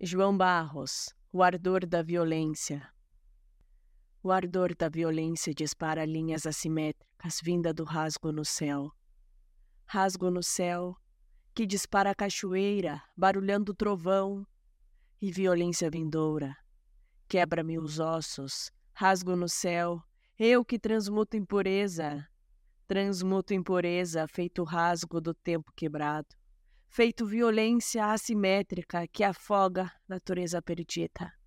João Barros, o ardor da violência. O ardor da violência dispara linhas assimétricas vinda do rasgo no céu. Rasgo no céu que dispara a cachoeira, barulhando o trovão, e violência vindoura. Quebra-me os ossos, rasgo no céu, eu que transmuto impureza, transmuto impureza, feito rasgo do tempo quebrado feito violência assimétrica que afoga natureza perdida.